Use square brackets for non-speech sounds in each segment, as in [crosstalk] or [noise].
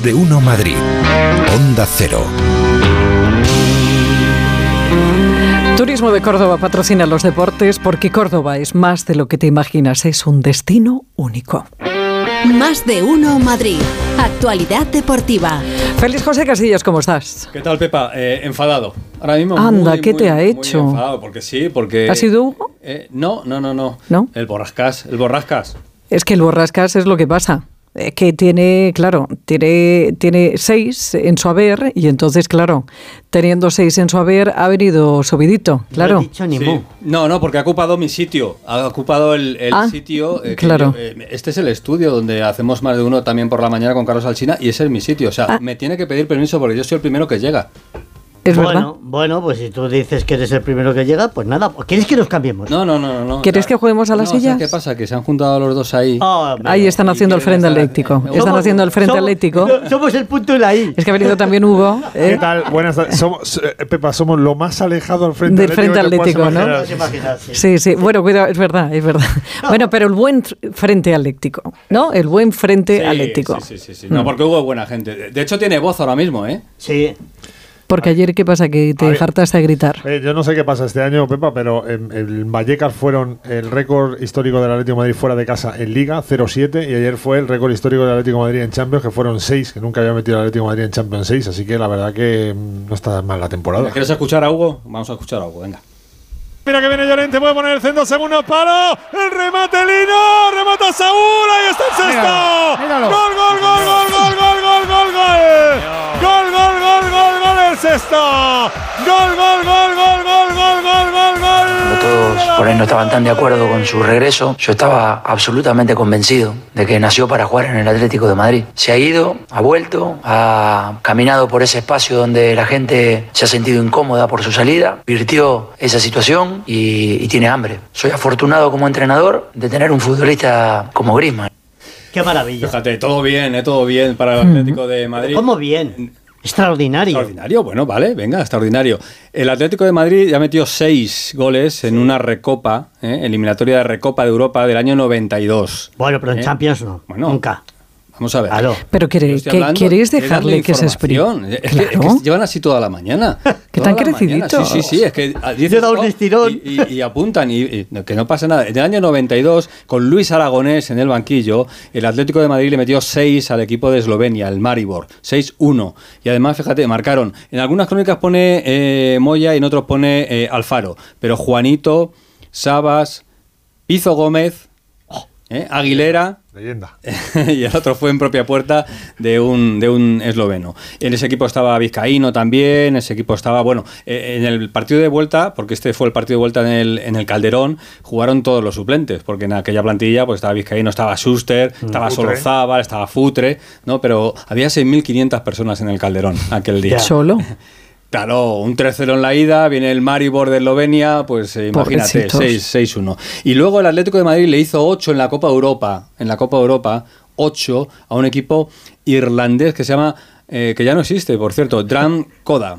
Más de uno Madrid. Onda Cero. Turismo de Córdoba patrocina los deportes porque Córdoba es más de lo que te imaginas, es un destino único. Más de uno Madrid. Actualidad deportiva. Feliz José Casillas, ¿cómo estás? ¿Qué tal, Pepa? Eh, enfadado. Ahora mismo. Anda, muy, ¿qué muy, te ha muy hecho? enfadado, porque sí, porque. ¿Ha sido Hugo? Eh, no, no, no, no. ¿No? El borrascas, el borrascas. Es que el borrascas es lo que pasa. Eh, Que tiene, claro, tiene, tiene seis en su haber y entonces, claro, teniendo seis en su haber ha venido subidito, claro. No he dicho ni Sí. mu. No, no, porque ha ocupado mi sitio. Ha ocupado el, el Ah, sitio. eh, que claro. yo- eh, este es el estudio donde hacemos más de uno también por la mañana con Carlos Alsina y ese es mi sitio. O sea, Ah. me tiene que pedir permiso porque yo soy el primero que llega. Es bueno, verdad. bueno, pues si tú dices que eres el primero que llega, pues nada, ¿quieres que nos cambiemos? No, no, no, no. ¿Quieres que juguemos a las no. ¿Qué pasa? Que se han juntado los dos ahí. Ah. Ahí están haciendo el frente atlético. Están Somos- haciendo el frente somos- atlético. [laughs] Somos el punto y la I. Es que ha venido también Hugo. ¿eh? ¿Qué tal? Buenas tardes. Somos, eh, Pepa, somos lo más alejado al frente Del frente atlético, ¿no? sí. Sí, sí. Bueno, cuidado, es verdad, es verdad. [laughs] Bueno, pero el buen frente atlético, ¿no? El buen frente Sí, atlético. Sí, sí, sí, sí. No, porque Hugo es buena gente. De- De hecho, tiene voz ahora mismo, ¿eh? Sí. Porque ayer, ¿qué pasa? Que te hartaste a gritar. Eh, yo no sé qué pasa este año, Pepa, pero en, en Vallecas fueron el récord histórico del Atlético de Madrid fuera de casa en Liga, 0-7, y ayer fue el récord histórico del Atlético de Madrid en Champions, que fueron 6, que nunca había metido el Atlético de Madrid en Champions 6, así que la verdad que mm, no está mal la temporada. ¿Quieres escuchar a Hugo? Vamos a escuchar a Hugo, venga. Mira que viene Llorente, puede poner el centro, segundo palo, el remate Lino, remata Saúl, ahí está el sexto. Gol, gol, gol, gol, por ahí no estaban tan de acuerdo con su regreso. Yo estaba absolutamente convencido de que nació para jugar en el Atlético de Madrid. Se ha ido, ha vuelto, ha caminado por ese espacio donde la gente se ha sentido incómoda por su salida, virtió esa situación y, y tiene hambre. Soy afortunado como entrenador de tener un futbolista como Griezmann. Qué maravilla. Fíjate, todo bien, ¿eh? Todo bien para el Atlético de Madrid. ¿Cómo bien? Extraordinario. Extraordinario, bueno, vale, venga, extraordinario. El Atlético de Madrid ya metió seis goles en una recopa, ¿eh? eliminatoria de recopa de Europa del año 92. Bueno, pero en ¿Eh? Champions no. Bueno, Nunca. Vamos a ver. Claro. Pero estoy que- ¿queréis de dejarle que se exprime? Es, que, es Claro. que llevan así toda la mañana. [laughs] Que tan creciditos. Sí, sí, sí, es que ah, un oh, estirón. Y, y- y apuntan, y, y que no pasa nada. En el año 92, con Luis Aragonés en el banquillo, el Atlético de Madrid le metió 6 al equipo de Eslovenia, el Maribor. 6-1. Y además, fíjate, marcaron. En algunas crónicas pone eh, Moya y en otros pone eh, Alfaro. Pero Juanito, Sabas, Pizo Gómez, eh, Aguilera. Leyenda. [laughs] y el otro fue en propia puerta de un, de un esloveno. En ese equipo estaba Vizcaíno también, en ese equipo estaba, bueno, eh, en el partido de vuelta, porque este fue el partido de vuelta en el, en el Calderón, jugaron todos los suplentes, porque en aquella plantilla pues estaba Vizcaíno, estaba Schuster, estaba Futre. Solozábal, estaba Futre, ¿no? Pero había 6.500 personas en el Calderón aquel día. Solo. [laughs] Claro, un 3-0 en la ida, viene el Maribor de Eslovenia, pues eh, imagínate, Pobrecitos. 6-1. Y luego el Atlético de Madrid le hizo 8 en la Copa Europa, en la Copa Europa, 8 a un equipo irlandés que se llama, eh, que ya no existe, por cierto, Dram Koda.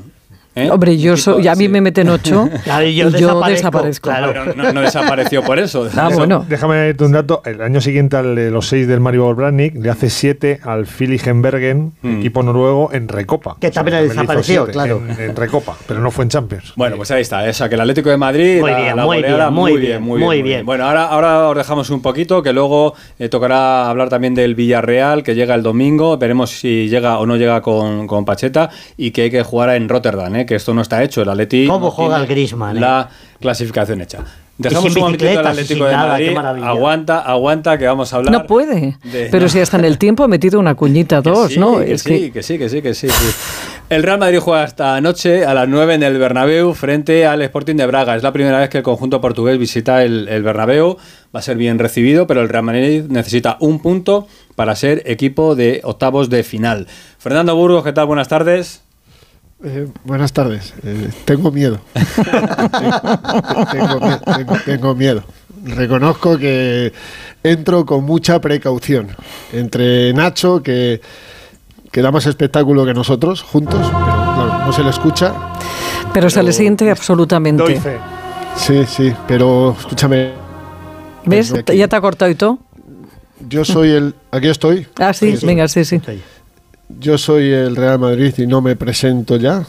¿Eh? Hombre, yo equipo- soy, a mí sí. me meten ocho [laughs] Claro, y y yo desaparezco, desaparezco. claro. Pero no, no desapareció por eso. [laughs] Ah, Eso- bueno. Déjame darte un dato. El año siguiente al de los 6 del Maribor Brandnik le hace 7 al Filigenbergen, Mm. equipo noruego, en Recopa. Que también desapareció, siete claro. En, en Recopa, pero no fue en Champions. Bueno, pues ahí está, esa que el Atlético de Madrid, Muy la- bien, la muy goleada, bien, muy bien, muy bien. Bueno, ahora, ahora os dejamos un poquito, que luego eh, tocará hablar también del Villarreal, que llega el domingo, veremos si llega o no llega con, con Pacheta, y que hay que jugar en Rotterdam, eh, que esto no está hecho, el Atleti ¿Cómo no juega el Griezmann, eh? La clasificación hecha. Dejamos un momentito al Atlético de Madrid, aguanta, aguanta, que vamos a hablar. No puede. de- Pero si hasta en el tiempo ha metido una cuñita Que dos, sí, ¿no? Que es sí, que que sí, que sí, que sí, sí. El Real Madrid juega esta noche a las 9 en el Bernabéu frente al Sporting de Braga. Es la primera vez que el conjunto portugués visita el, el Bernabéu. Va a ser bien recibido, pero el Real Madrid necesita un punto para ser equipo de octavos de final. Fernando Burgos, ¿qué tal? Buenas tardes. Eh, buenas tardes. Eh, tengo miedo. [laughs] tengo, mie- tengo- tengo miedo. Reconozco que entro con mucha precaución. Entre Nacho, que, que da más espectáculo que nosotros, juntos, pero claro, no se le escucha. pero se le siente absolutamente. Doy fe. Sí, sí, pero escúchame. ¿Ves? Ya te ha cortado y todo. Yo soy el. Aquí estoy. Ah, sí, Sí, sí. venga, sí, sí. Yo soy el Real Madrid y no me presento ya,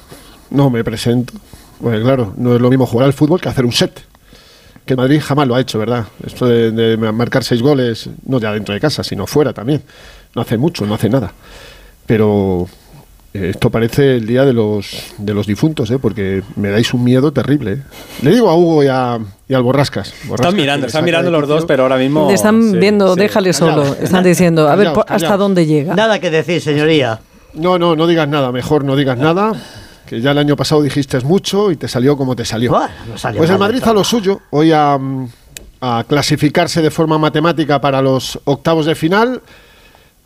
no me presento. Pues claro, no es lo mismo jugar al fútbol que hacer un set. Que Madrid jamás lo ha hecho, ¿verdad? Esto de, de marcar seis goles, no ya dentro de casa, sino fuera también. No hace mucho, no hace nada. Pero esto parece el día de los, de los difuntos, ¿eh? porque me dais un miedo terrible. ¿eh? Le digo a Hugo y, a, y al Borrascas. Borrascas Están mirando, están mirando los dos, pero ahora mismo. Le están sí, viendo, sí. déjale solo. Callaos. Están diciendo, a ver Callaos, hasta dónde llega. Nada que decir, señoría. No, no, no digas nada, mejor no digas nada. Que ya el año pasado dijiste mucho y te salió como te salió. Bueno, no salió Pues el Madrid a lo suyo, hoy a, a clasificarse de forma matemática para los octavos de final.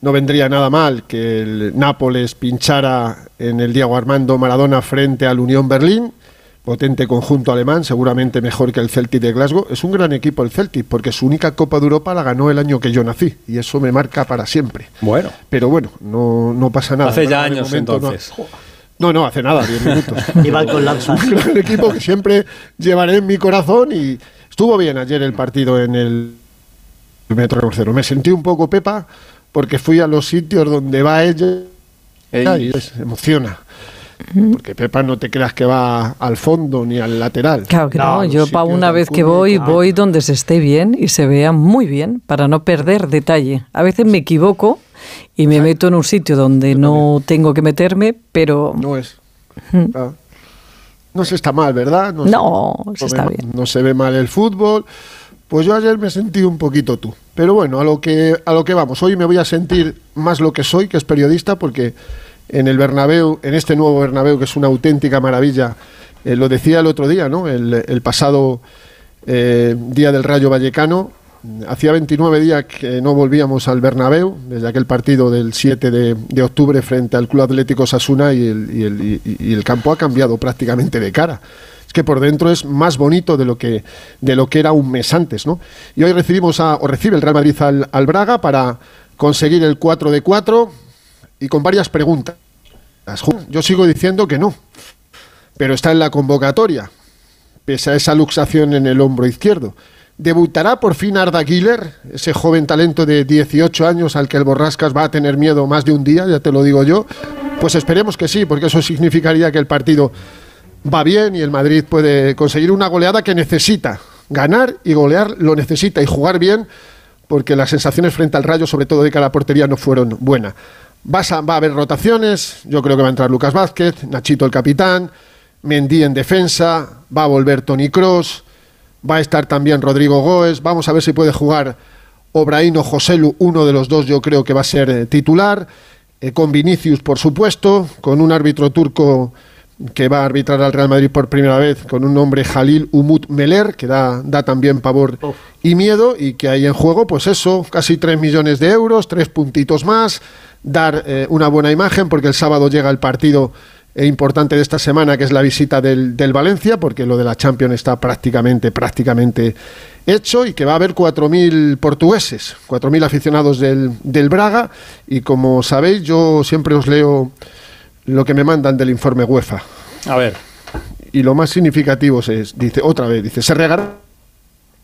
No vendría nada mal que el Nápoles pinchara en el Diego Armando Maradona frente al Unión Berlín. Potente conjunto alemán, seguramente mejor que el Celtic de Glasgow. Es un gran equipo el Celtic, porque su única Copa de Europa la ganó el año que yo nací. Y eso me marca para siempre. Bueno, Pero bueno, no, no pasa nada. hace ya años momento no- entonces. no, no, hace nada, 10 minutos. [laughs] Iban con lanzas. Un gran equipo que siempre llevaré en mi corazón y estuvo bien ayer el partido en el Metro Cero. Me sentí un poco pepa porque fui a los sitios donde va ella Ey. y pues, emociona. Porque Pepa no te creas que va al fondo ni al lateral. Claro que no, No, yo para una vez que voy, voy donde se esté bien y se vea muy bien para no perder detalle. A veces me equivoco y me meto en un sitio donde no tengo que meterme, pero No es. Ah. No se está mal, ¿verdad? No, se, se está bien. No se ve mal el fútbol. Pues yo ayer me sentí un poquito tú. Pero bueno, a lo que a lo que vamos. Hoy me voy a sentir más lo que soy, que es periodista, porque en el Bernabéu, en este nuevo Bernabéu, que es una auténtica maravilla, eh, lo decía el otro día, ¿no? El, pasado eh, día del Rayo Vallecano. Hacía 29 días que no volvíamos al Bernabéu, desde aquel partido del 7 de, octubre frente al Club Atlético Sasuna y el, y el- y el campo ha cambiado prácticamente de cara. Que por dentro es más bonito de lo que, de lo que era un mes antes, ¿no? Y hoy recibimos a, o recibe el Real Madrid al, al Braga para conseguir el 4 de 4 y con varias preguntas. Yo sigo diciendo que no, pero está en la convocatoria, pese a esa luxación en el hombro izquierdo. ¿Debutará por fin Arda Güler, ese joven talento de 18 años al que el Borrascas va a tener miedo más de un día, ya te lo digo yo? Pues esperemos que sí, porque eso significaría que el partido va bien y el Madrid puede conseguir una goleada que necesita. Ganar y golear lo necesita y jugar bien, porque las sensaciones frente al Rayo, sobre todo de cara a la portería, no fueron buenas. Va a haber rotaciones, yo creo que va a entrar Lucas Vázquez, Nachito el capitán, Mendy en defensa, va a volver Tony Cross, va a estar también Rodrigo Goes, vamos a ver si puede jugar Obraín o Joselu, uno de los dos yo creo que va a ser eh, titular, eh, con Vinicius por supuesto, con un árbitro turco que va a arbitrar al Real Madrid por primera vez, con un nombre Jalil Umut Meler, que da, da también pavor y miedo, y que hay en juego, pues eso, casi 3 millones de euros, tres puntitos más, dar eh, una buena imagen, porque el sábado llega el partido eh, importante de esta semana, que es la visita del, del Valencia, porque lo de la Champions está prácticamente, prácticamente hecho y que va a haber 4.000 portugueses, 4.000 aficionados del, del Braga y como sabéis yo siempre os leo lo que me mandan del informe UEFA A ver, y lo más significativo es, dice, otra vez, dice, se regará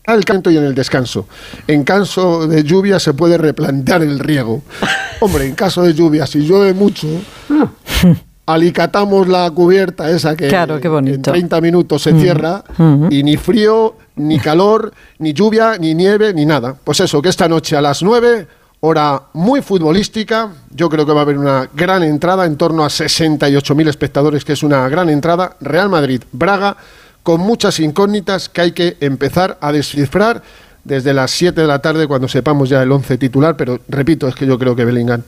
el canto y en el descanso. En caso de lluvia se puede replantear el riego. [laughs] Hombre, en caso de lluvia, si llueve mucho, [laughs] alicatamos la cubierta esa que Claro, qué en 30 minutos se cierra Ujú. y ni frío, ni calor, ni lluvia, ni nieve, ni nada. Pues eso, que esta noche a las 9, hora muy futbolística, yo creo que va a haber una gran entrada, en torno a 68.000 espectadores, que es una gran entrada. Real Madrid, Braga, con muchas incógnitas que hay que empezar a descifrar desde las 7 de la tarde cuando sepamos ya el 11 titular, pero repito, es que yo creo que Bellingham,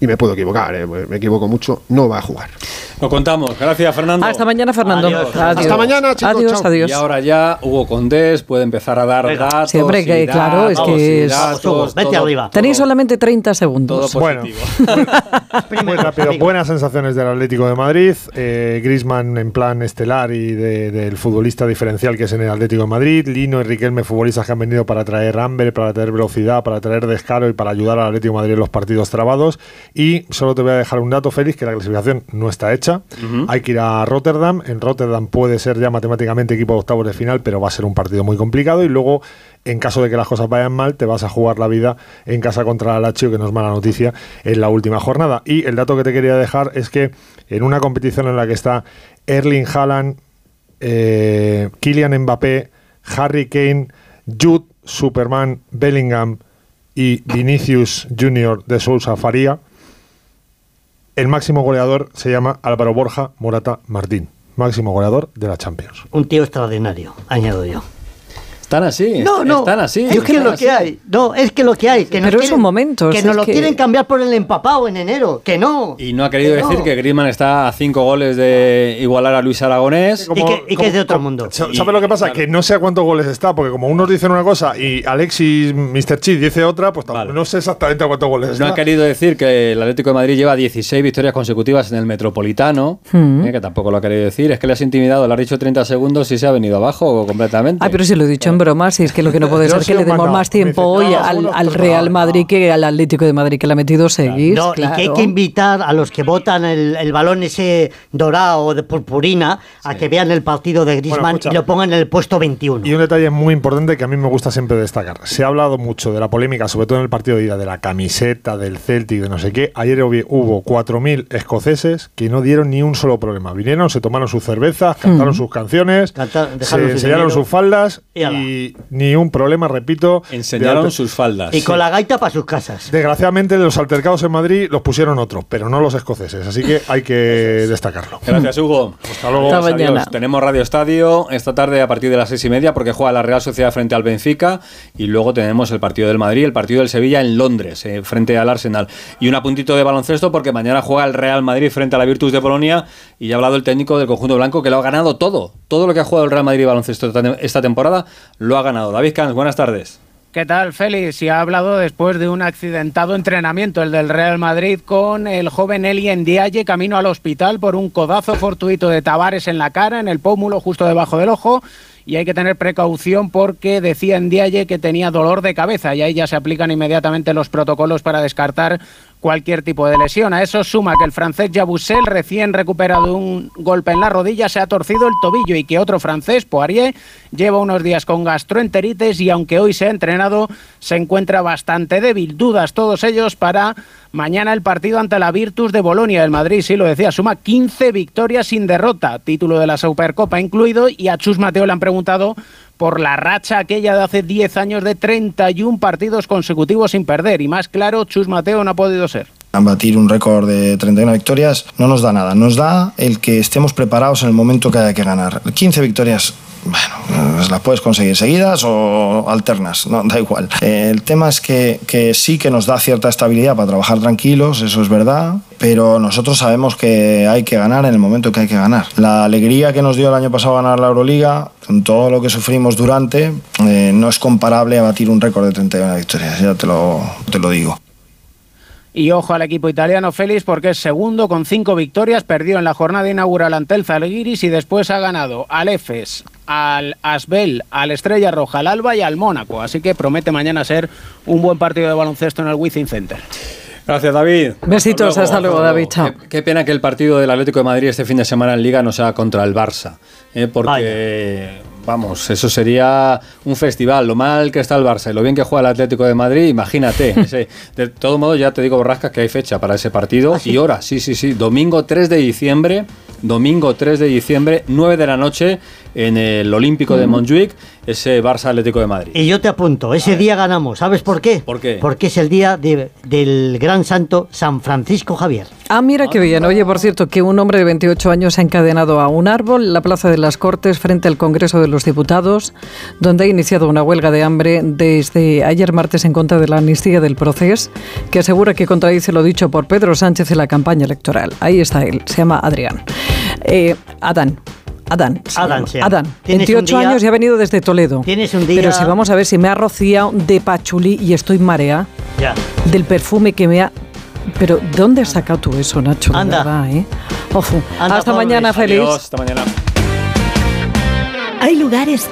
y me puedo equivocar, eh, me equivoco mucho, no va a jugar. lo contamos. Gracias, Fernando. Hasta mañana, Fernando. Adiós. Hasta mañana, chicos, Adiós, chao. adiós. Y ahora ya Hugo Condés puede empezar a dar Venga. datos. Sí, hombre, que y claro, es que es- datos, Vamos, Hugo, vete todo- arriba. Tenéis solamente 30 todo segundos. Bueno. [laughs] Muy rápido, buenas sensaciones del Atlético de Madrid. Eh, Grisman en plan estelar y de- del futbolista diferencial que es en el Atlético de Madrid. Lino y Riquelme, futbolistas que han venido para traer hambre, para traer velocidad, para traer descaro y para ayudar al Atlético de Madrid en los partidos trabados. Y solo te voy a dejar un dato, Félix, que la clasificación no está hecha. Hay que ir a Rotterdam. En Rotterdam puede ser ya matemáticamente equipo de octavos de final, pero va a ser un partido muy complicado. Y luego, en caso de que las cosas vayan mal, te vas a jugar la vida en casa contra la Lazio, que no es mala noticia, en la última jornada. Y el dato que te quería dejar es que en una competición en la que está Erling Haaland, eh, Kylian Mbappé, Harry Kane, Jude, Superman, Bellingham y Vinicius Junior de Sousa Faría, el máximo goleador se llama Álvaro Borja Morata Martín, máximo goleador de la Champions. Un tío extraordinario, añado yo. Están así. No, no. Están así. Es que lo que hay. No, es que lo que hay. Que nos Pero quieren- son momentos, Que nos es lo que- quieren cambiar por el empapado en enero. Que no. Y no ha querido Que no. decir que Griezmann está a cinco goles de igualar a Luis Aragonés. Y que- y que es de otro mundo. ¿Sabes lo que pasa? Que no sé a cuántos goles está, porque como unos dicen una cosa y Alexis Mr. Cheat dice otra, pues tampoco- no sé exactamente a cuántos goles No está. ha querido decir que el Atlético de Madrid lleva 16 victorias consecutivas en el Metropolitano, Mm. eh, que tampoco lo ha querido decir. Es que le has intimidado, le has dicho 30 segundos y se ha venido abajo completamente. Ay, pero si lo he dicho en broma, si es que lo que no puede [laughs] ser sí que le os demos más tiempo hoy no, al, al Real Madrid que al Atlético de Madrid que le ha metido seis. No, y que hay claro. que invitar a los que votan el, el balón ese dorado de purpurina a que vean el partido de Griezmann escucha. y lo pongan en el puesto 21. Y un detalle muy importante que a mí me gusta siempre destacar. Se ha hablado mucho de la polémica, sobre todo en el partido de ida, de la camiseta, del Celtic, de no sé qué. Ayer hubo hubo 4.000 escoceses que no dieron ni un solo problema. Vinieron, se tomaron sus cervezas, cantaron sus canciones, Cantar- se enseñaron dinero. sus faldas Y. y ni un problema, repito. de Enseñaron sus faldas. Y con la gaita para sus casas. Desgraciadamente los altercados en Madrid los pusieron otros, pero no los escoceses, así que hay que destacarlo. Gracias, Hugo. Hasta luego. Hasta mañana. adiós. Tenemos Radio Estadio esta tarde a partir de las seis y media porque juega la Real Sociedad frente al Benfica y luego tenemos el partido del Madrid, el partido del Sevilla en Londres eh, frente al Arsenal. Y un apuntito de baloncesto porque mañana juega el Real Madrid frente a la Virtus de Polonia y ya ha hablado el técnico del conjunto blanco que lo ha ganado todo. Todo lo que ha jugado el Real Madrid baloncesto esta- esta temporada lo ha ganado. David Camps, buenas tardes. ¿Qué tal, Félix? Y ha hablado después de un accidentado entrenamiento, el del Real Madrid, con el joven Eli Ndiaye camino al hospital por un codazo fortuito de Tavares en la cara, en el pómulo, justo debajo del ojo. Y hay que tener precaución porque decía Ndiaye que tenía dolor de cabeza y ahí ya se aplican inmediatamente los protocolos para descartar cualquier tipo de lesión. A eso suma que el francés Jabusel, recién recuperado de un golpe en la rodilla, se ha torcido el tobillo y que otro francés, Poirier, lleva unos días con gastroenteritis y aunque hoy se ha entrenado, se encuentra bastante débil. Dudas todos ellos para mañana el partido ante la Virtus de Bolonia. El Madrid, sí lo decía, suma 15 victorias sin derrota, título de la Supercopa incluido, y a Chus Mateo le han preguntado por la racha aquella de hace 10 años de 31 partidos consecutivos sin perder. Y más claro, Chus Mateo no ha podido ser. Batir un récord de 31 victorias no nos da nada, nos da el que estemos preparados en el momento que haya que ganar. 15 victorias, bueno, pues las puedes conseguir seguidas o alternas, no, da igual. El tema es que, que sí que nos da cierta estabilidad para trabajar tranquilos, eso es verdad, pero nosotros sabemos que hay que ganar en el momento que hay que ganar. La alegría que nos dio el año pasado ganar la Euroliga, con todo lo que sufrimos durante, eh, no es comparable a batir un récord de 31 victorias, ya te lo, te lo digo. Y ojo al equipo italiano Félix porque es segundo con cinco victorias, perdió en la jornada inaugural ante el Zalgiris y después ha ganado al Efes, al Asbel, al Estrella Roja, al Alba y al Mónaco. Así que promete mañana ser un buen partido de baloncesto en el Wizzing Center. Gracias, David. Besitos, hasta luego, David, chao. Qué, qué pena que el partido del Atlético de Madrid este fin de semana en Liga no sea contra el Barça. eh, porque, vamos, eso sería un festival. Lo mal que está el Barça y lo bien que juega el Atlético de Madrid, imagínate. [laughs] ese- de todo modo, ya te digo, Borrascas, que hay fecha para ese partido y hora. Sí, sí, sí. Domingo 3 de diciembre. Domingo 3 de diciembre, 9 de la noche, en el Olímpico de Montjuic, ese Barça Atlético de Madrid. Y yo te apunto, ese día ganamos. ¿Sabes por qué? ¿Por qué? Porque es el día de- del gran santo San Francisco Javier. Ah, mira qué bien. Oye, por cierto, que un hombre de 28 años se ha encadenado a un árbol en la Plaza de las Cortes frente al Congreso de los Diputados, donde ha iniciado una huelga de hambre desde ayer martes en contra de la amnistía del proceso, que asegura que contradice lo dicho por Pedro Sánchez en la campaña electoral. Ahí está él, se llama Adrián. Eh, Adán. Adán. Adán llama. Adán. Tienes 28 un día- años y ha venido desde Toledo. Tienes un día- Pero si vamos a ver si me ha rociado de pachulí y estoy marea Ya. del perfume que me ha... Pero ¿dónde has sacado tú eso, Nacho? De Anda. verdad, ¿eh? Ojo. Anda, Hasta pobres. mañana, feliz. Adiós, hasta mañana. Hay lugares